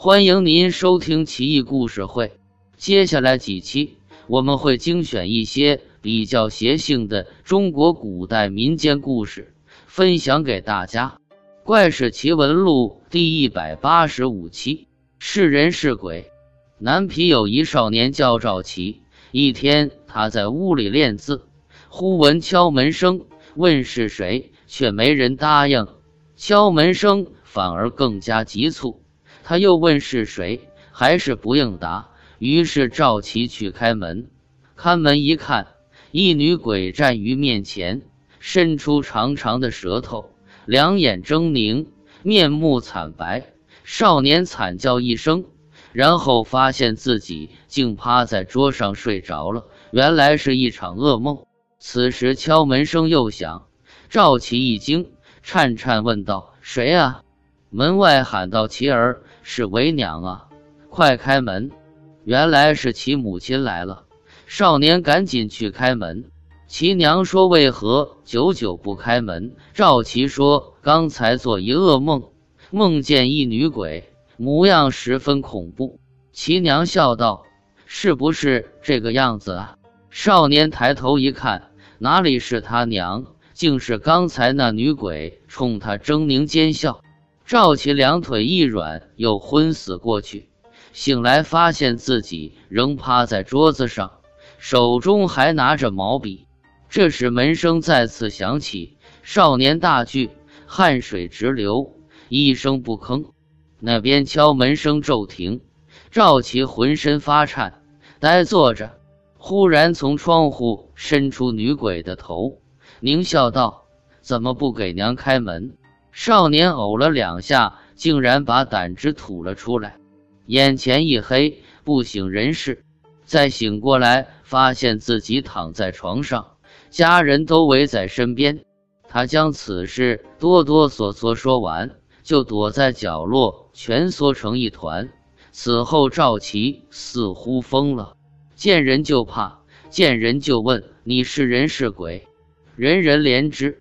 欢迎您收听奇异故事会。接下来几期我们会精选一些比较邪性的中国古代民间故事，分享给大家。《怪事奇闻录》第一百八十五期：是人是鬼。南皮有一少年叫赵奇，一天他在屋里练字，忽闻敲门声，问是谁，却没人答应。敲门声反而更加急促，他又问是谁，还是不应答。于是赵琪去开门，看门一看，一女鬼站于面前，伸出长长的舌头，两眼狰狞，面目惨白。少年惨叫一声，然后发现自己竟趴在桌上睡着了，原来是一场噩梦。此时敲门声又响，赵琪一惊。颤颤问道：“谁啊？”门外喊道：“琪儿，是为娘啊，快开门！”原来是其母亲来了。少年赶紧去开门。其娘说：“为何久久不开门？”赵琪说：“刚才做一噩梦，梦见一女鬼，模样十分恐怖。”其娘笑道：“是不是这个样子啊？”少年抬头一看，哪里是他娘？竟是刚才那女鬼冲他狰狞奸笑，赵琪两腿一软，又昏死过去。醒来发现自己仍趴在桌子上，手中还拿着毛笔。这时门声再次响起，少年大惧，汗水直流，一声不吭。那边敲门声骤停，赵琪浑身发颤，呆坐着。忽然从窗户伸出女鬼的头。狞笑道：“怎么不给娘开门？”少年呕了两下，竟然把胆汁吐了出来，眼前一黑，不省人事。再醒过来，发现自己躺在床上，家人都围在身边。他将此事哆哆嗦嗦说完，就躲在角落蜷缩成一团。此后，赵琪似乎疯了，见人就怕，见人就问：“你是人是鬼？”人人怜之。